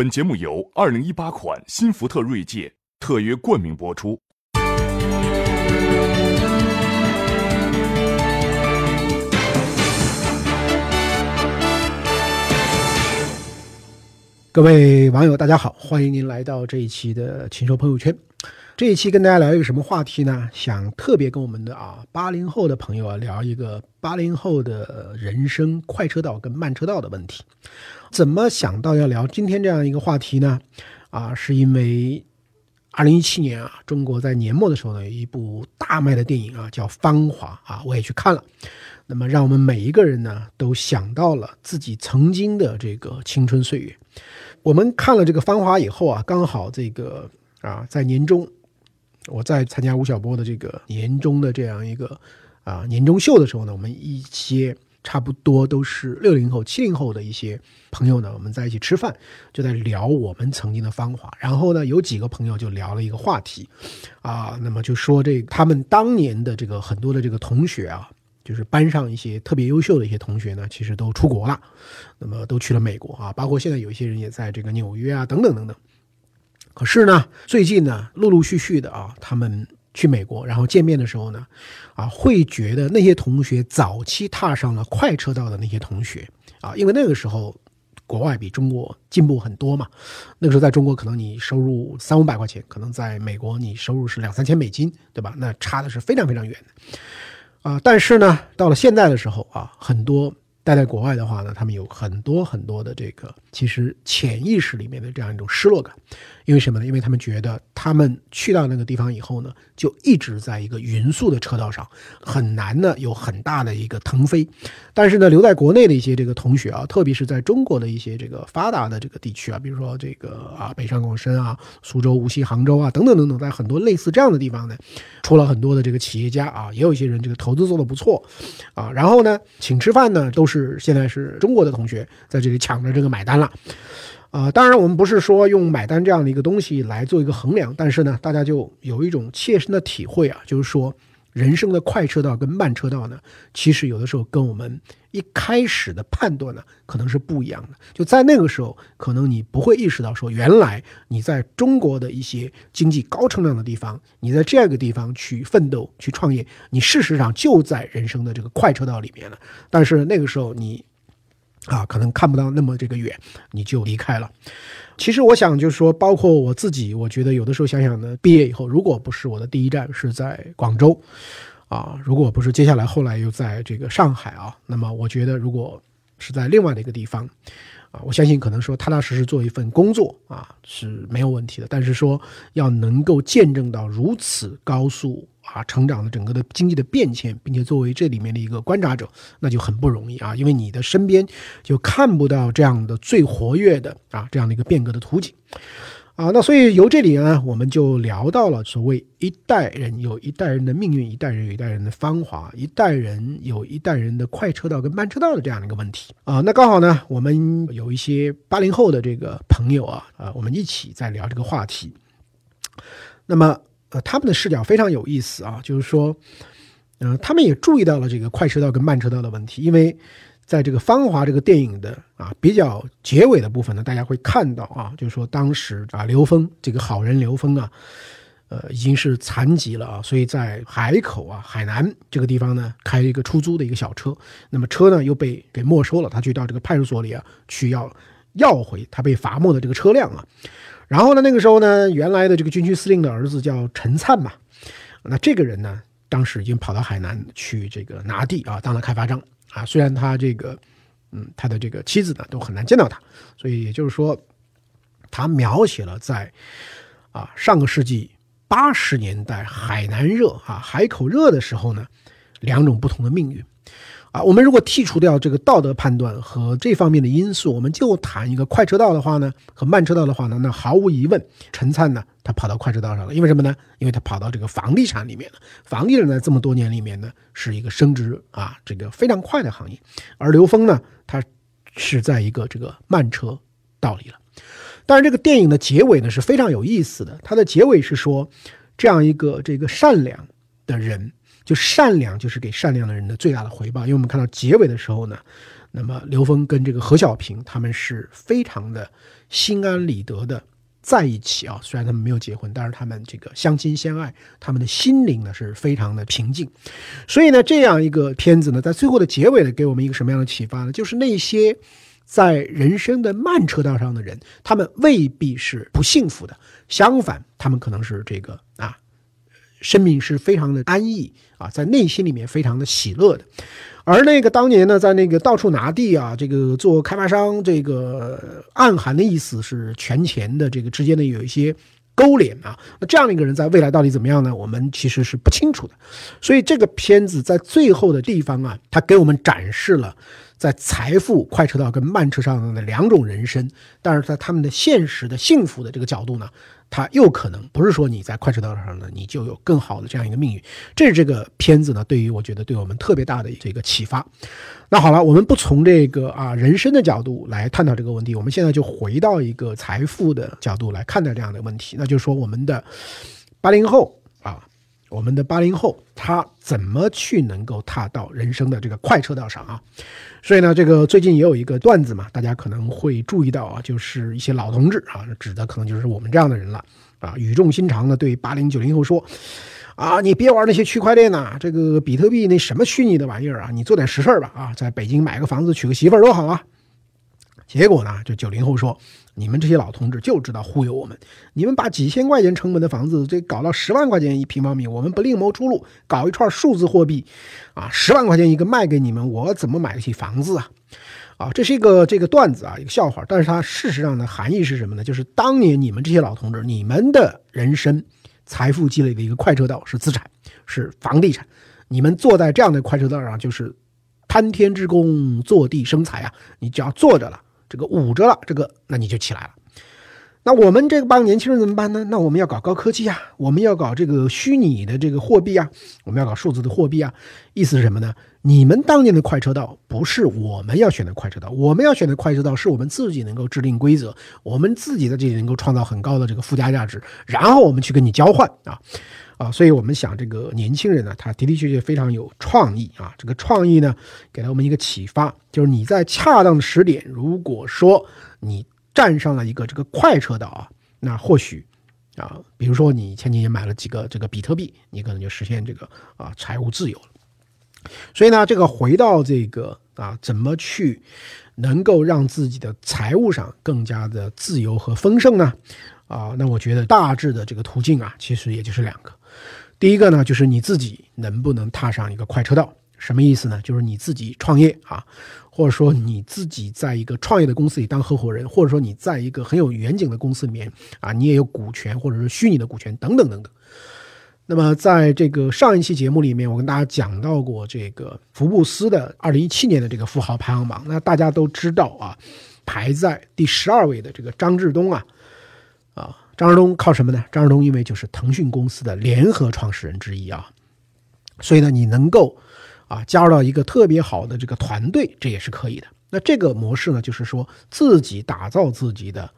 本节目由二零一八款新福特锐界特约冠名播出。各位网友，大家好，欢迎您来到这一期的禽兽朋友圈。这一期跟大家聊一个什么话题呢？想特别跟我们的啊八零后的朋友啊聊一个八零后的人生快车道跟慢车道的问题。怎么想到要聊今天这样一个话题呢？啊，是因为二零一七年啊，中国在年末的时候呢，有一部大卖的电影啊，叫《芳华》啊，我也去看了。那么，让我们每一个人呢，都想到了自己曾经的这个青春岁月。我们看了这个《芳华》以后啊，刚好这个啊，在年终。我在参加吴晓波的这个年终的这样一个啊年终秀的时候呢，我们一些差不多都是六零后、七零后的一些朋友呢，我们在一起吃饭，就在聊我们曾经的芳华。然后呢，有几个朋友就聊了一个话题，啊，那么就说这他们当年的这个很多的这个同学啊，就是班上一些特别优秀的一些同学呢，其实都出国了，那么都去了美国啊，包括现在有一些人也在这个纽约啊，等等等等。可是呢，最近呢，陆陆续续的啊，他们去美国，然后见面的时候呢，啊，会觉得那些同学早期踏上了快车道的那些同学啊，因为那个时候国外比中国进步很多嘛。那个时候在中国，可能你收入三五百块钱，可能在美国你收入是两三千美金，对吧？那差的是非常非常远的啊。但是呢，到了现在的时候啊，很多。待在国外的话呢，他们有很多很多的这个，其实潜意识里面的这样一种失落感，因为什么呢？因为他们觉得他们去到那个地方以后呢，就一直在一个匀速的车道上，很难呢有很大的一个腾飞。但是呢，留在国内的一些这个同学啊，特别是在中国的一些这个发达的这个地区啊，比如说这个啊北上广深啊、苏州、无锡、杭州啊等等等等，在很多类似这样的地方呢，出了很多的这个企业家啊，也有一些人这个投资做的不错啊，然后呢，请吃饭呢都是。是现在是中国的同学在这里抢着这个买单了，啊，当然我们不是说用买单这样的一个东西来做一个衡量，但是呢，大家就有一种切身的体会啊，就是说。人生的快车道跟慢车道呢，其实有的时候跟我们一开始的判断呢，可能是不一样的。就在那个时候，可能你不会意识到说，原来你在中国的一些经济高成长的地方，你在这样一个地方去奋斗、去创业，你事实上就在人生的这个快车道里面了。但是那个时候你。啊，可能看不到那么这个远，你就离开了。其实我想，就是说，包括我自己，我觉得有的时候想想呢，毕业以后，如果不是我的第一站是在广州，啊，如果不是接下来后来又在这个上海啊，那么我觉得如果是在另外的一个地方。啊，我相信可能说踏踏实实做一份工作啊是没有问题的，但是说要能够见证到如此高速啊成长的整个的经济的变迁，并且作为这里面的一个观察者，那就很不容易啊，因为你的身边就看不到这样的最活跃的啊这样的一个变革的图景。啊，那所以由这里呢，我们就聊到了所谓一代人有一代人的命运，一代人有一代人的芳华，一代人有一代人的快车道跟慢车道的这样的一个问题啊。那刚好呢，我们有一些八零后的这个朋友啊，啊，我们一起在聊这个话题。那么，呃，他们的视角非常有意思啊，就是说，嗯，他们也注意到了这个快车道跟慢车道的问题，因为。在这个《芳华》这个电影的啊比较结尾的部分呢，大家会看到啊，就是说当时啊刘峰这个好人刘峰啊，呃已经是残疾了啊，所以在海口啊海南这个地方呢开一个出租的一个小车，那么车呢又被给没收了，他去到这个派出所里啊去要要回他被罚没的这个车辆啊，然后呢那个时候呢原来的这个军区司令的儿子叫陈灿嘛，那这个人呢当时已经跑到海南去这个拿地啊当了开发商。啊，虽然他这个，嗯，他的这个妻子呢都很难见到他，所以也就是说，他描写了在啊上个世纪八十年代海南热啊海口热的时候呢，两种不同的命运。啊，我们如果剔除掉这个道德判断和这方面的因素，我们就谈一个快车道的话呢，和慢车道的话呢，那毫无疑问，陈灿呢，他跑到快车道上了，因为什么呢？因为他跑到这个房地产里面了。房地产在这么多年里面呢，是一个升值啊，这个非常快的行业。而刘峰呢，他是在一个这个慢车道里了。但是这个电影的结尾呢是非常有意思的，它的结尾是说，这样一个这个善良的人。就善良就是给善良的人的最大的回报，因为我们看到结尾的时候呢，那么刘峰跟这个何小平他们是非常的心安理得的在一起啊，虽然他们没有结婚，但是他们这个相亲相爱，他们的心灵呢是非常的平静。所以呢，这样一个片子呢，在最后的结尾呢，给我们一个什么样的启发呢？就是那些在人生的慢车道上的人，他们未必是不幸福的，相反，他们可能是这个啊，生命是非常的安逸啊，在内心里面非常的喜乐的。而那个当年呢，在那个到处拿地啊，这个做开发商，这个暗含的意思是权钱的这个之间的有一些勾连啊。那这样的一个人在未来到底怎么样呢？我们其实是不清楚的。所以这个片子在最后的地方啊，它给我们展示了在财富快车道跟慢车上的两种人生，但是在他们的现实的幸福的这个角度呢。它又可能不是说你在快车道上呢，你就有更好的这样一个命运。这是这个片子呢，对于我觉得对我们特别大的这个启发。那好了，我们不从这个啊人生的角度来探讨这个问题，我们现在就回到一个财富的角度来看待这样的问题。那就是说，我们的八零后，我们的八零后他怎么去能够踏到人生的这个快车道上啊？所以呢，这个最近也有一个段子嘛，大家可能会注意到啊，就是一些老同志啊，指的可能就是我们这样的人了啊，语重心长的对八零九零后说，啊，你别玩那些区块链呐，这个比特币那什么虚拟的玩意儿啊，你做点实事吧啊，在北京买个房子娶个媳妇儿多好啊。结果呢，就九零后说。你们这些老同志就知道忽悠我们，你们把几千块钱成本的房子这搞到十万块钱一平方米，我们不另谋出路，搞一串数字货币，啊，十万块钱一个卖给你们，我怎么买得起房子啊？啊，这是一个这个段子啊，一个笑话，但是它事实上的含义是什么呢？就是当年你们这些老同志，你们的人生财富积累的一个快车道是资产，是房地产，你们坐在这样的快车道上就是攀天之功，坐地生财啊！你只要坐着了。这个捂着了，这个那你就起来了。那我们这帮年轻人怎么办呢？那我们要搞高科技啊，我们要搞这个虚拟的这个货币啊，我们要搞数字的货币啊。意思是什么呢？你们当年的快车道不是我们要选的快车道，我们要选的快车道是我们自己能够制定规则，我们自己在这里能够创造很高的这个附加价值，然后我们去跟你交换啊啊。所以我们想，这个年轻人呢，他的的确确非常有创意啊。这个创意呢，给了我们一个启发，就是你在恰当的时点，如果说你。站上了一个这个快车道啊，那或许啊，比如说你前几年买了几个这个比特币，你可能就实现这个啊财务自由了。所以呢，这个回到这个啊，怎么去能够让自己的财务上更加的自由和丰盛呢？啊，那我觉得大致的这个途径啊，其实也就是两个。第一个呢，就是你自己能不能踏上一个快车道。什么意思呢？就是你自己创业啊，或者说你自己在一个创业的公司里当合伙人，或者说你在一个很有远景的公司里面啊，你也有股权或者是虚拟的股权等等等等。那么在这个上一期节目里面，我跟大家讲到过这个福布斯的二零一七年的这个富豪排行榜。那大家都知道啊，排在第十二位的这个张志东啊，啊，张志东靠什么呢？张志东因为就是腾讯公司的联合创始人之一啊，所以呢，你能够。啊，加入到一个特别好的这个团队，这也是可以的。那这个模式呢，就是说自己打造自己的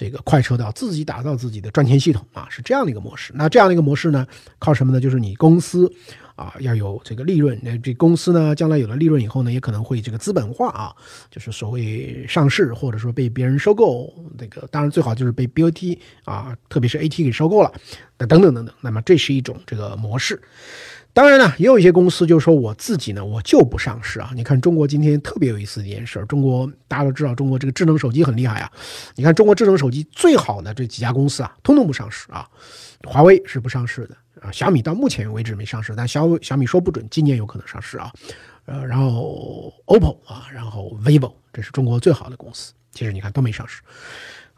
这个快车道，自己打造自己的赚钱系统啊，是这样的一个模式。那这样的一个模式呢，靠什么呢？就是你公司啊要有这个利润。那这公司呢，将来有了利润以后呢，也可能会这个资本化啊，就是所谓上市，或者说被别人收购。这个当然最好就是被 BOT 啊，特别是 AT 给收购了。那等等等等。那么这是一种这个模式。当然呢，也有一些公司就是说我自己呢，我就不上市啊。你看中国今天特别有意思的一件事中国大家都知道，中国这个智能手机很厉害啊。你看中国智能手机最好的这几家公司啊，通通不上市啊。华为是不上市的啊，小米到目前为止没上市，但小小米说不准今年有可能上市啊。呃，然后 OPPO 啊，然后 vivo，这是中国最好的公司，其实你看都没上市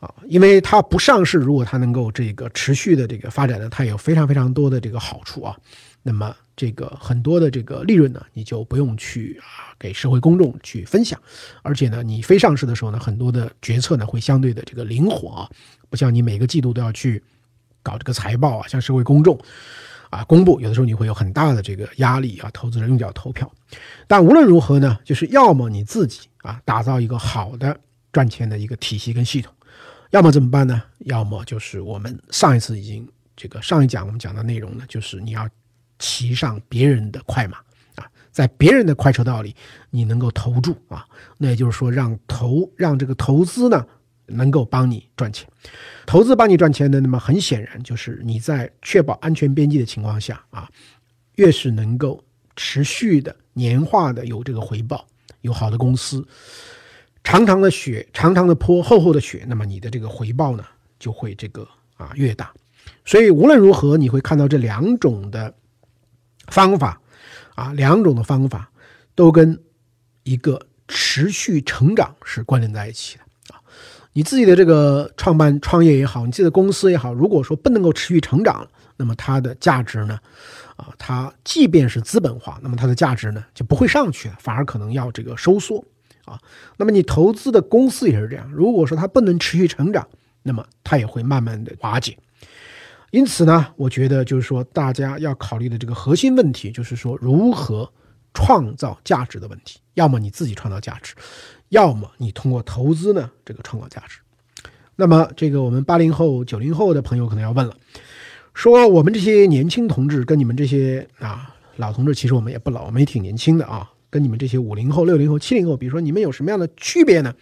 啊，因为它不上市，如果它能够这个持续的这个发展呢，它有非常非常多的这个好处啊。那么这个很多的这个利润呢，你就不用去啊给社会公众去分享，而且呢，你非上市的时候呢，很多的决策呢会相对的这个灵活啊，不像你每个季度都要去搞这个财报啊，向社会公众啊公布，有的时候你会有很大的这个压力啊，投资人用脚投票。但无论如何呢，就是要么你自己啊打造一个好的赚钱的一个体系跟系统，要么怎么办呢？要么就是我们上一次已经这个上一讲我们讲的内容呢，就是你要。骑上别人的快马啊，在别人的快车道里，你能够投注啊，那也就是说让投让这个投资呢能够帮你赚钱，投资帮你赚钱的，那么很显然就是你在确保安全边际的情况下啊，越是能够持续的年化的有这个回报，有好的公司，长长的雪，长长的坡，厚厚的雪，那么你的这个回报呢就会这个啊越大，所以无论如何，你会看到这两种的方法。啊，两种的方法都跟一个持续成长是关联在一起的啊。你自己的这个创办创业也好，你自己的公司也好，如果说不能够持续成长，那么它的价值呢，啊，它即便是资本化，那么它的价值呢就不会上去了，反而可能要这个收缩啊。那么你投资的公司也是这样，如果说它不能持续成长，那么它也会慢慢的瓦解。因此呢，我觉得就是说，大家要考虑的这个核心问题，就是说如何创造价值的问题。要么你自己创造价值，要么你通过投资呢，这个创造价值。那么，这个我们八零后、九零后的朋友可能要问了，说我们这些年轻同志跟你们这些啊老同志，其实我们也不老，我们也挺年轻的啊，跟你们这些五零后、六零后、七零后，比如说你们有什么样的区别呢？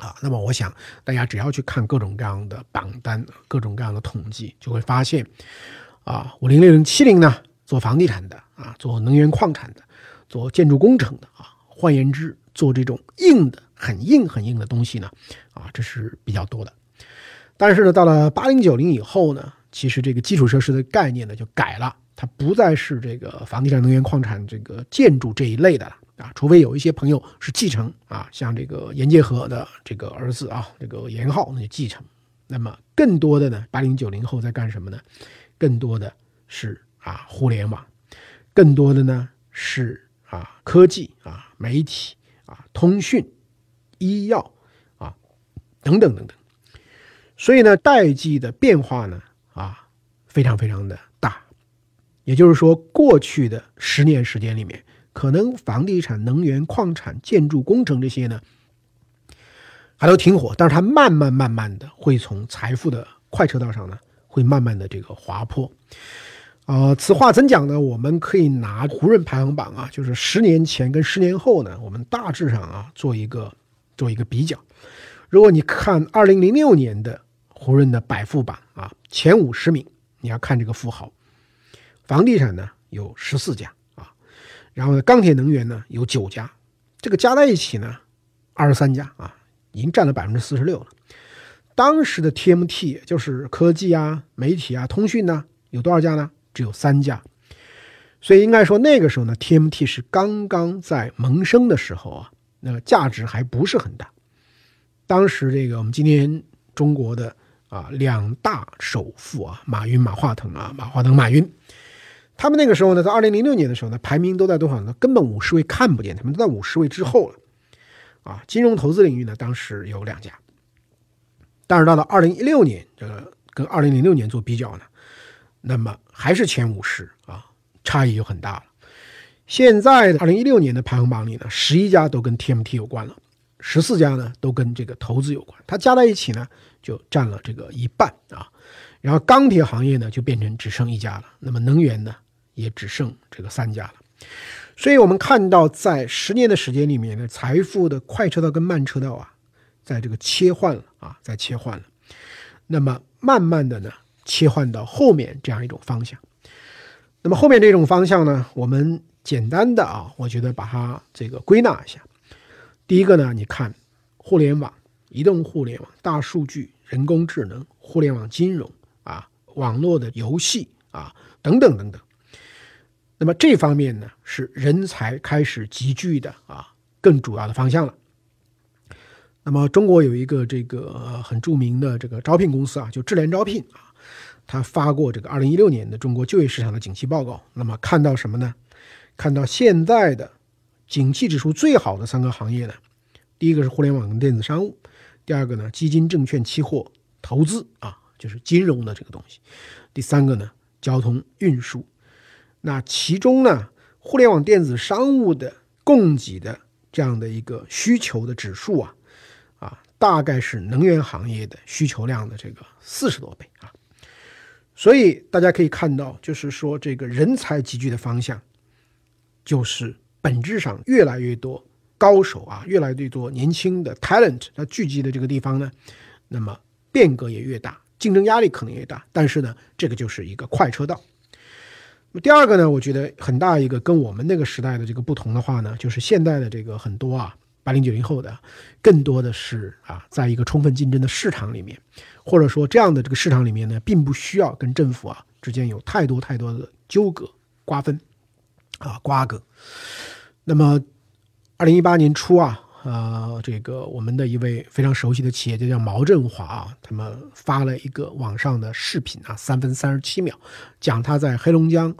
啊，那么我想大家只要去看各种各样的榜单、各种各样的统计，就会发现，啊，五零、六零、七零呢，做房地产的啊，做能源矿产的，做建筑工程的啊，换言之，做这种硬的、很硬、很硬的东西呢，啊，这是比较多的。但是呢，到了八零九零以后呢，其实这个基础设施的概念呢就改了，它不再是这个房地产、能源矿产、这个建筑这一类的了。啊，除非有一些朋友是继承啊，像这个严介和的这个儿子啊，这个严浩那就继承。那么更多的呢，八零九零后在干什么呢？更多的是啊，互联网，更多的呢是啊，科技啊，媒体啊，通讯、医药啊，等等等等。所以呢，代际的变化呢啊，非常非常的大。也就是说，过去的十年时间里面。可能房地产、能源、矿产、建筑工程这些呢，还都挺火，但是它慢慢慢慢的会从财富的快车道上呢，会慢慢的这个滑坡。呃，此话怎讲呢？我们可以拿胡润排行榜啊，就是十年前跟十年后呢，我们大致上啊做一个做一个比较。如果你看二零零六年的胡润的百富榜啊，前五十名，你要看这个富豪，房地产呢有十四家。然后呢钢铁能源呢有九家，这个加在一起呢，二十三家啊，已经占了百分之四十六了。当时的 TMT 就是科技啊、媒体啊、通讯呢，有多少家呢？只有三家。所以应该说那个时候呢，TMT 是刚刚在萌生的时候啊，那个价值还不是很大。当时这个我们今天中国的啊两大首富啊，马云、马化腾啊，马化腾、马云。他们那个时候呢，在二零零六年的时候呢，排名都在多少呢？根本五十位看不见，他们都在五十位之后了。啊，金融投资领域呢，当时有两家，但是到了二零一六年，这个跟二零零六年做比较呢，那么还是前五十啊，差异就很大了。现在二零一六年的排行榜里呢，十一家都跟 TMT 有关了，十四家呢都跟这个投资有关，它加在一起呢，就占了这个一半啊。然后钢铁行业呢，就变成只剩一家了。那么能源呢？也只剩这个三家了，所以我们看到，在十年的时间里面呢，财富的快车道跟慢车道啊，在这个切换了啊，在切换了。那么慢慢的呢，切换到后面这样一种方向。那么后面这种方向呢，我们简单的啊，我觉得把它这个归纳一下。第一个呢，你看互联网、移动互联网、大数据、人工智能、互联网金融啊、网络的游戏啊等等等等。那么这方面呢，是人才开始集聚的啊，更主要的方向了。那么中国有一个这个很著名的这个招聘公司啊，就智联招聘啊，他发过这个二零一六年的中国就业市场的景气报告。那么看到什么呢？看到现在的景气指数最好的三个行业呢，第一个是互联网跟电子商务，第二个呢基金、证券、期货投资啊，就是金融的这个东西，第三个呢交通运输。那其中呢，互联网电子商务的供给的这样的一个需求的指数啊，啊，大概是能源行业的需求量的这个四十多倍啊。所以大家可以看到，就是说这个人才集聚的方向，就是本质上越来越多高手啊，越来越多年轻的 talent 它聚集的这个地方呢，那么变革也越大，竞争压力可能越大。但是呢，这个就是一个快车道。那么第二个呢，我觉得很大一个跟我们那个时代的这个不同的话呢，就是现在的这个很多啊。八零九零后的，更多的是啊，在一个充分竞争的市场里面，或者说这样的这个市场里面呢，并不需要跟政府啊之间有太多太多的纠葛、瓜分啊瓜葛。那么，二零一八年初啊，呃，这个我们的一位非常熟悉的企业家叫毛振华啊，他们发了一个网上的视频啊，三分三十七秒，讲他在黑龙江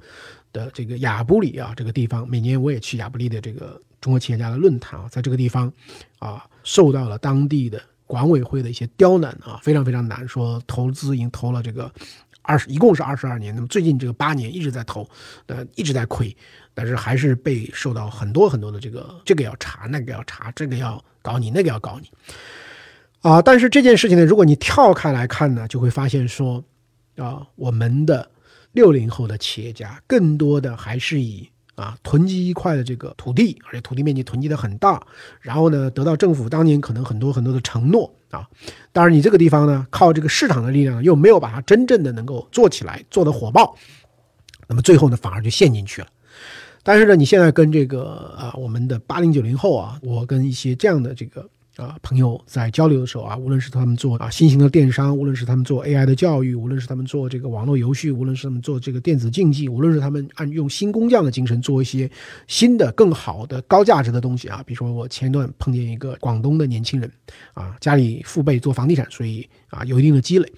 的这个亚布力啊这个地方，每年我也去亚布力的这个。中国企业家的论坛啊，在这个地方，啊，受到了当地的管委会的一些刁难啊，非常非常难。说投资已经投了这个二十，一共是二十二年，那么最近这个八年一直在投，呃，一直在亏，但是还是被受到很多很多的这个这个要查，那个要查，这个要搞你，那个要搞你，啊，但是这件事情呢，如果你跳开来看呢，就会发现说，啊，我们的六零后的企业家更多的还是以。啊，囤积一块的这个土地，而且土地面积囤积的很大，然后呢，得到政府当年可能很多很多的承诺啊。当然，你这个地方呢，靠这个市场的力量，又没有把它真正的能够做起来，做的火爆，那么最后呢，反而就陷进去了。但是呢，你现在跟这个啊，我们的八零九零后啊，我跟一些这样的这个。啊，朋友在交流的时候啊，无论是他们做啊新型的电商，无论是他们做 AI 的教育，无论是他们做这个网络游戏，无论是他们做这个电子竞技，无论是他们按用新工匠的精神做一些新的、更好的、高价值的东西啊，比如说我前一段碰见一个广东的年轻人啊，家里父辈做房地产，所以啊有一定的积累。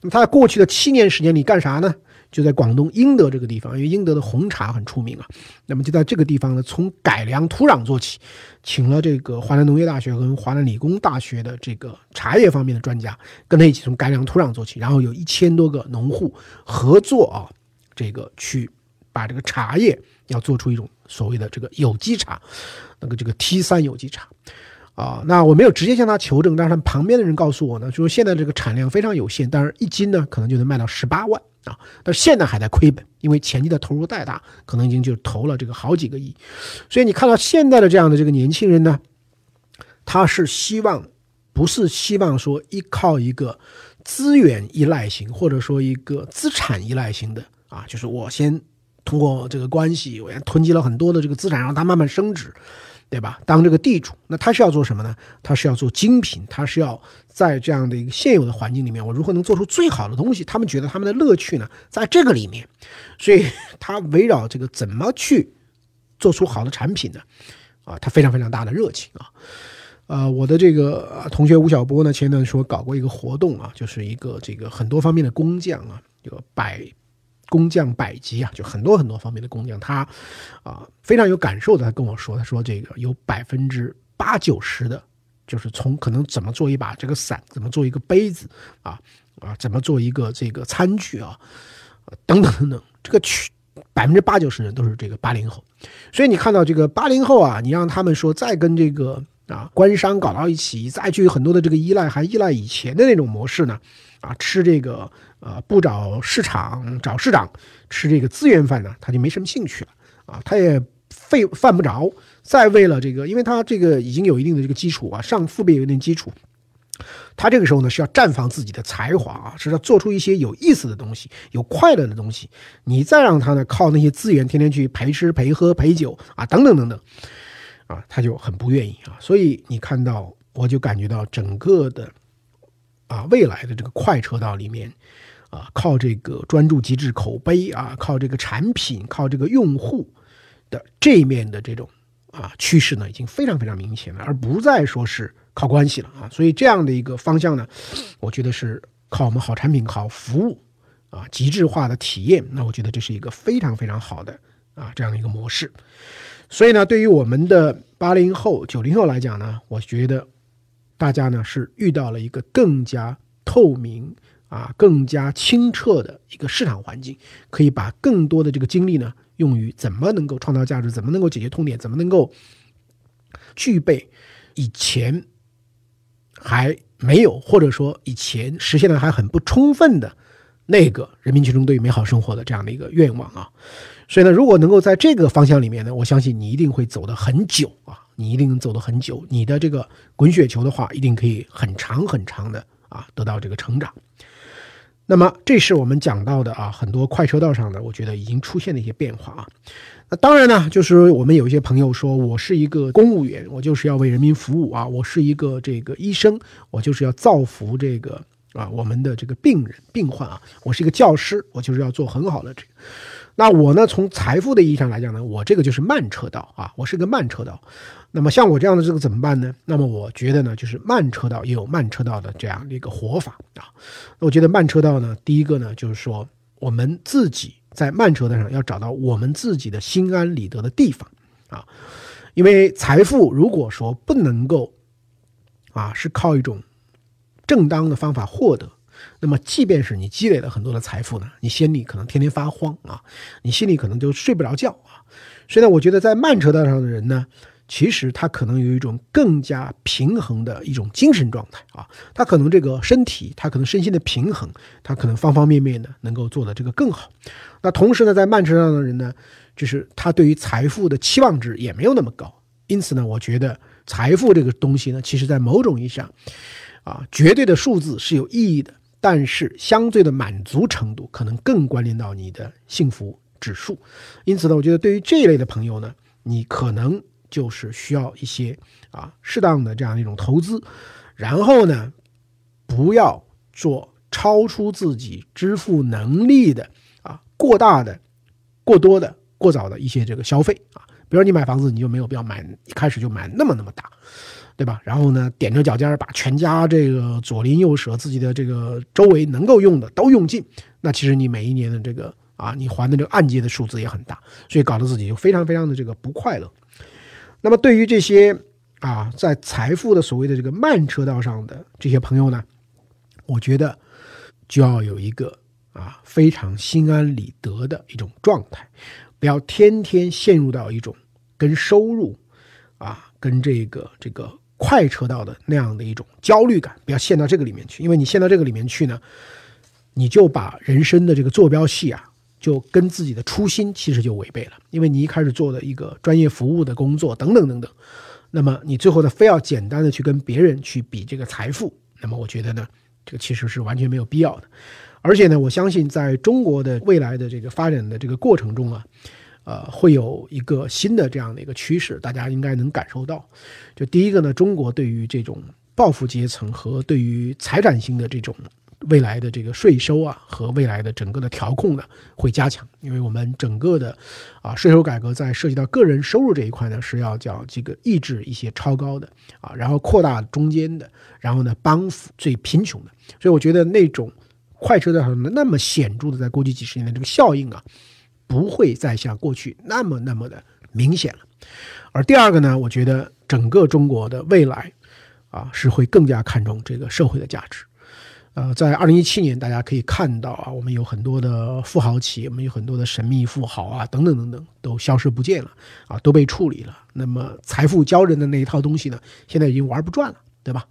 那么他在过去的七年时间里干啥呢？就在广东英德这个地方，因为英德的红茶很出名啊。那么就在这个地方呢，从改良土壤做起，请了这个华南农业大学和华南理工大学的这个茶叶方面的专家，跟他一起从改良土壤做起，然后有一千多个农户合作啊，这个去把这个茶叶要做出一种所谓的这个有机茶，那个这个 T 三有机茶。啊，那我没有直接向他求证，但是旁边的人告诉我呢，就说现在这个产量非常有限，但是一斤呢可能就能卖到十八万啊，但是现在还在亏本，因为前期的投入太大，可能已经就投了这个好几个亿，所以你看到现在的这样的这个年轻人呢，他是希望不是希望说依靠一个资源依赖型或者说一个资产依赖型的啊，就是我先通过这个关系，我先囤积了很多的这个资产，让它慢慢升值。对吧？当这个地主，那他是要做什么呢？他是要做精品，他是要在这样的一个现有的环境里面，我如何能做出最好的东西？他们觉得他们的乐趣呢，在这个里面，所以他围绕这个怎么去做出好的产品呢？啊，他非常非常大的热情啊！呃，我的这个同学吴晓波呢，前段说搞过一个活动啊，就是一个这个很多方面的工匠啊，有百。工匠百级啊，就很多很多方面的工匠，他啊非常有感受的，他跟我说，他说这个有百分之八九十的，就是从可能怎么做一把这个伞，怎么做一个杯子啊啊，怎么做一个这个餐具啊，等等等等，这个去百分之八九十人都是这个八零后，所以你看到这个八零后啊，你让他们说再跟这个啊官商搞到一起，再去很多的这个依赖，还依赖以前的那种模式呢，啊吃这个。啊，不找市场，找市长吃这个资源饭呢，他就没什么兴趣了啊，他也费犯不着再为了这个，因为他这个已经有一定的这个基础啊，上父辈有一定基础，他这个时候呢是要绽放自己的才华啊，是要做出一些有意思的东西，有快乐的东西，你再让他呢靠那些资源天天去陪吃陪喝陪酒啊，等等等等，啊，他就很不愿意啊，所以你看到，我就感觉到整个的啊未来的这个快车道里面。啊，靠这个专注极致口碑啊，靠这个产品，靠这个用户的这一面的这种啊趋势呢，已经非常非常明显了，而不再说是靠关系了啊。所以这样的一个方向呢，我觉得是靠我们好产品、好服务啊，极致化的体验。那我觉得这是一个非常非常好的啊这样的一个模式。所以呢，对于我们的八零后、九零后来讲呢，我觉得大家呢是遇到了一个更加透明。啊，更加清澈的一个市场环境，可以把更多的这个精力呢，用于怎么能够创造价值，怎么能够解决痛点，怎么能够具备以前还没有或者说以前实现的还很不充分的那个人民群众对于美好生活的这样的一个愿望啊。所以呢，如果能够在这个方向里面呢，我相信你一定会走得很久，你一定能走得很久，你的这个滚雪球的话，一定可以很长很长的啊得到这个成长。那么，这是我们讲到的啊，很多快车道上的，我觉得已经出现的一些变化啊。那当然呢，就是我们有一些朋友说，我是一个公务员，我就是要为人民服务啊，我是一个这个医生，我就是要造福这个啊我们的这个病人病患啊，我是一个教师，我就是要做很好的这个。那我呢，从财富的意义上来讲呢，我这个就是慢车道啊，我是个慢车道。那么像我这样的这个怎么办呢？那么我觉得呢，就是慢车道也有慢车道的这样的一个活法啊。我觉得慢车道呢，第一个呢，就是说我们自己在慢车道上要找到我们自己的心安理得的地方啊。因为财富如果说不能够啊，是靠一种正当的方法获得。那么，即便是你积累了很多的财富呢，你心里可能天天发慌啊，你心里可能就睡不着觉啊。所以呢，我觉得在慢车道上的人呢，其实他可能有一种更加平衡的一种精神状态啊，他可能这个身体，他可能身心的平衡，他可能方方面面的能够做的这个更好。那同时呢，在慢车道上的人呢，就是他对于财富的期望值也没有那么高。因此呢，我觉得财富这个东西呢，其实在某种意义上，啊，绝对的数字是有意义的。但是相对的满足程度可能更关联到你的幸福指数，因此呢，我觉得对于这一类的朋友呢，你可能就是需要一些啊适当的这样一种投资，然后呢，不要做超出自己支付能力的啊过大的、过多的、过早的一些这个消费啊，比如你买房子，你就没有必要买一开始就买那么那么大。对吧？然后呢，踮着脚尖把全家这个左邻右舍、自己的这个周围能够用的都用尽，那其实你每一年的这个啊，你还的这个按揭的数字也很大，所以搞得自己就非常非常的这个不快乐。那么对于这些啊，在财富的所谓的这个慢车道上的这些朋友呢，我觉得就要有一个啊非常心安理得的一种状态，不要天天陷入到一种跟收入啊跟这个这个。快车道的那样的一种焦虑感，不要陷到这个里面去，因为你陷到这个里面去呢，你就把人生的这个坐标系啊，就跟自己的初心其实就违背了。因为你一开始做的一个专业服务的工作等等等等，那么你最后呢，非要简单的去跟别人去比这个财富，那么我觉得呢，这个其实是完全没有必要的。而且呢，我相信在中国的未来的这个发展的这个过程中啊。呃，会有一个新的这样的一个趋势，大家应该能感受到。就第一个呢，中国对于这种暴富阶层和对于财产性的这种未来的这个税收啊，和未来的整个的调控呢，会加强。因为我们整个的啊税收改革在涉及到个人收入这一块呢，是要叫这个抑制一些超高的啊，然后扩大中间的，然后呢帮扶最贫穷的。所以我觉得那种快车道上的那么显著的，在过去几十年的这个效应啊。不会再像过去那么那么的明显了，而第二个呢，我觉得整个中国的未来，啊，是会更加看重这个社会的价值。呃，在二零一七年，大家可以看到啊，我们有很多的富豪企业，我们有很多的神秘富豪啊，等等等等，都消失不见了，啊，都被处理了。那么财富教人的那一套东西呢，现在已经玩不转了，对吧？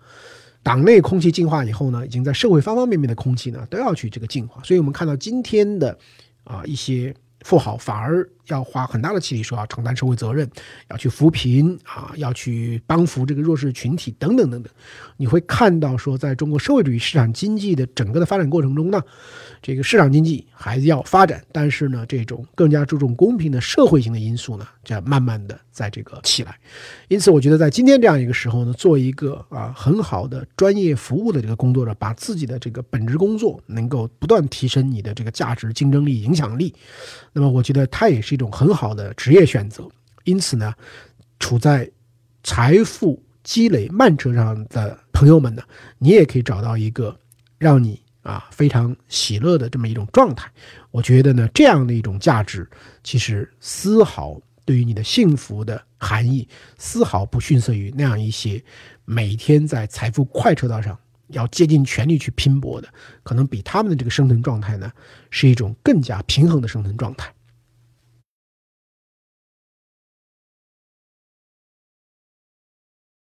党内空气净化以后呢，已经在社会方方面面的空气呢，都要去这个净化。所以我们看到今天的啊一些。富豪反而要花很大的气力，说要承担社会责任，要去扶贫啊，要去帮扶这个弱势群体等等等等。你会看到说，在中国社会主义市场经济的整个的发展过程中呢，这个市场经济还要发展，但是呢，这种更加注重公平的社会性的因素呢，在慢慢的在这个起来。因此，我觉得在今天这样一个时候呢，做一个啊很好的专业服务的这个工作者，把自己的这个本职工作能够不断提升你的这个价值、竞争力、影响力。那么，我觉得它也是一种很好的职业选择。因此呢，处在财富积累慢车上的朋友们呢，你也可以找到一个让你啊非常喜乐的这么一种状态。我觉得呢，这样的一种价值，其实丝毫对于你的幸福的含义，丝毫不逊色于那样一些每天在财富快车道上。要竭尽全力去拼搏的，可能比他们的这个生存状态呢，是一种更加平衡的生存状态。